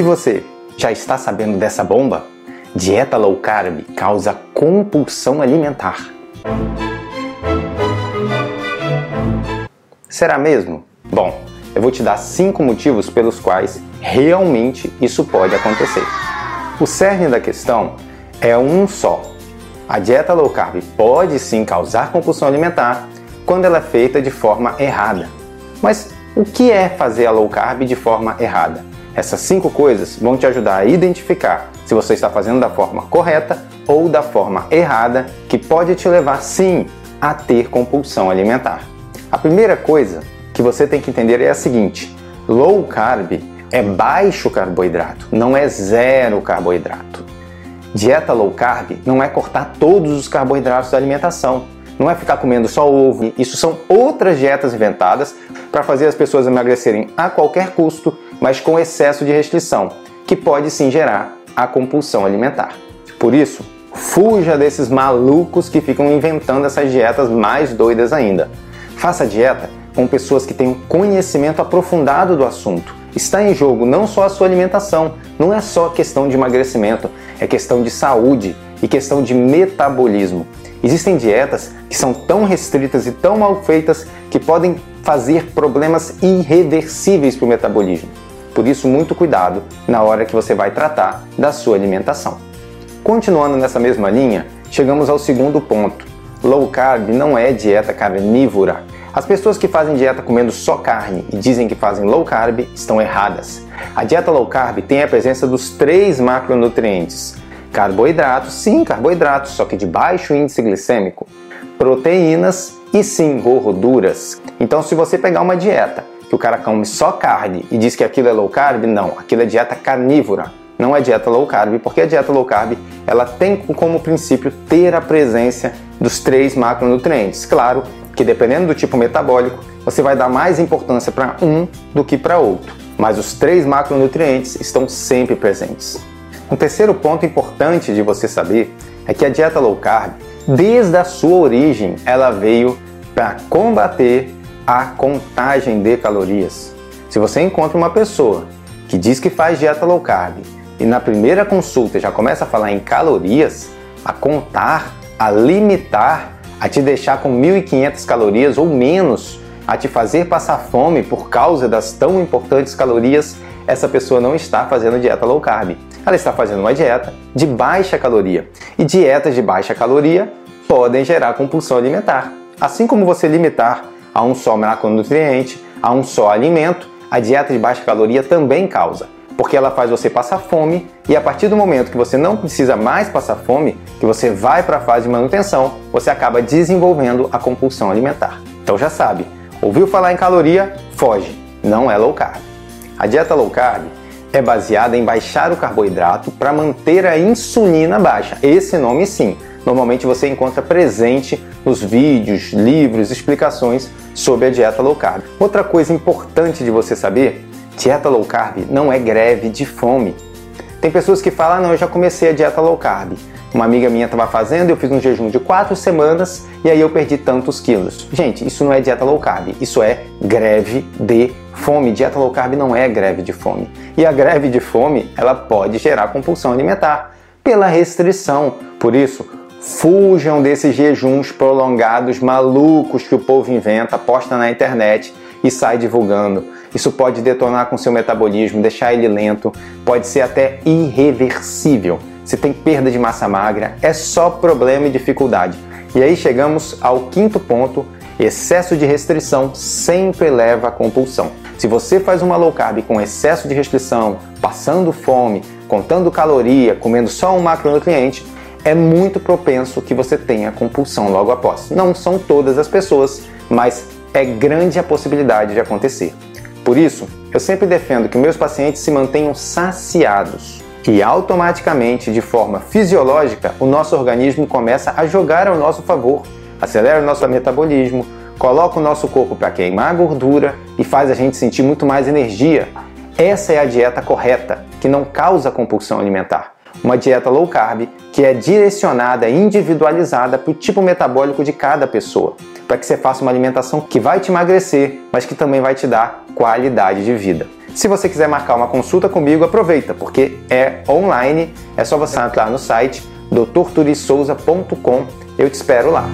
E você, já está sabendo dessa bomba? Dieta low carb causa compulsão alimentar. Será mesmo? Bom, eu vou te dar cinco motivos pelos quais realmente isso pode acontecer. O cerne da questão é um só. A dieta low carb pode sim causar compulsão alimentar quando ela é feita de forma errada. Mas o que é fazer a low carb de forma errada? Essas cinco coisas vão te ajudar a identificar se você está fazendo da forma correta ou da forma errada, que pode te levar sim a ter compulsão alimentar. A primeira coisa que você tem que entender é a seguinte: low carb é baixo carboidrato, não é zero carboidrato. Dieta low carb não é cortar todos os carboidratos da alimentação, não é ficar comendo só ovo. Isso são outras dietas inventadas para fazer as pessoas emagrecerem a qualquer custo, mas com excesso de restrição, que pode sim gerar a compulsão alimentar. Por isso, fuja desses malucos que ficam inventando essas dietas mais doidas ainda. Faça dieta com pessoas que tenham conhecimento aprofundado do assunto. Está em jogo não só a sua alimentação, não é só questão de emagrecimento, é questão de saúde e questão de metabolismo. Existem dietas que são tão restritas e tão mal feitas que podem fazer problemas irreversíveis para o metabolismo. Por isso, muito cuidado na hora que você vai tratar da sua alimentação. Continuando nessa mesma linha, chegamos ao segundo ponto. Low carb não é dieta carnívora. As pessoas que fazem dieta comendo só carne e dizem que fazem low carb estão erradas. A dieta low carb tem a presença dos três macronutrientes: carboidratos, sim, carboidratos, só que de baixo índice glicêmico, proteínas e sim, gorduras. Então, se você pegar uma dieta que o cara come só carne e diz que aquilo é low carb, não, aquilo é dieta carnívora, não é dieta low carb, porque a dieta low carb ela tem como princípio ter a presença dos três macronutrientes. Claro que dependendo do tipo metabólico, você vai dar mais importância para um do que para outro, mas os três macronutrientes estão sempre presentes. Um terceiro ponto importante de você saber é que a dieta low carb, desde a sua origem, ela veio para combater a contagem de calorias. Se você encontra uma pessoa que diz que faz dieta low carb e na primeira consulta já começa a falar em calorias, a contar, a limitar, a te deixar com 1.500 calorias ou menos, a te fazer passar fome por causa das tão importantes calorias, essa pessoa não está fazendo dieta low carb. Ela está fazendo uma dieta de baixa caloria. E dietas de baixa caloria podem gerar compulsão alimentar. Assim como você limitar a um só macronutriente, a um só alimento, a dieta de baixa caloria também causa, porque ela faz você passar fome e a partir do momento que você não precisa mais passar fome, que você vai para a fase de manutenção, você acaba desenvolvendo a compulsão alimentar. Então já sabe, ouviu falar em caloria? Foge, não é low carb. A dieta low carb é baseada em baixar o carboidrato para manter a insulina baixa. Esse nome sim, normalmente você encontra presente nos vídeos, livros, explicações sobre a dieta low carb. Outra coisa importante de você saber, dieta low carb não é greve de fome. Tem pessoas que falam, ah, não, eu já comecei a dieta low carb. Uma amiga minha estava fazendo, eu fiz um jejum de quatro semanas e aí eu perdi tantos quilos. Gente, isso não é dieta low carb, isso é greve de fome. Dieta low carb não é greve de fome. E a greve de fome, ela pode gerar compulsão alimentar pela restrição. Por isso, Fujam desses jejuns prolongados malucos que o povo inventa, posta na internet e sai divulgando. Isso pode detonar com seu metabolismo, deixar ele lento, pode ser até irreversível. Se tem perda de massa magra, é só problema e dificuldade. E aí chegamos ao quinto ponto: excesso de restrição sempre leva à compulsão. Se você faz uma low carb com excesso de restrição, passando fome, contando caloria, comendo só um macronutriente, é muito propenso que você tenha compulsão logo após. Não são todas as pessoas, mas é grande a possibilidade de acontecer. Por isso, eu sempre defendo que meus pacientes se mantenham saciados e automaticamente, de forma fisiológica, o nosso organismo começa a jogar ao nosso favor, acelera o nosso metabolismo, coloca o nosso corpo para queimar a gordura e faz a gente sentir muito mais energia. Essa é a dieta correta, que não causa compulsão alimentar uma dieta low carb que é direcionada, individualizada para o tipo metabólico de cada pessoa, para que você faça uma alimentação que vai te emagrecer, mas que também vai te dar qualidade de vida. Se você quiser marcar uma consulta comigo, aproveita, porque é online, é só você entrar no site doutorturisouza.com. Eu te espero lá.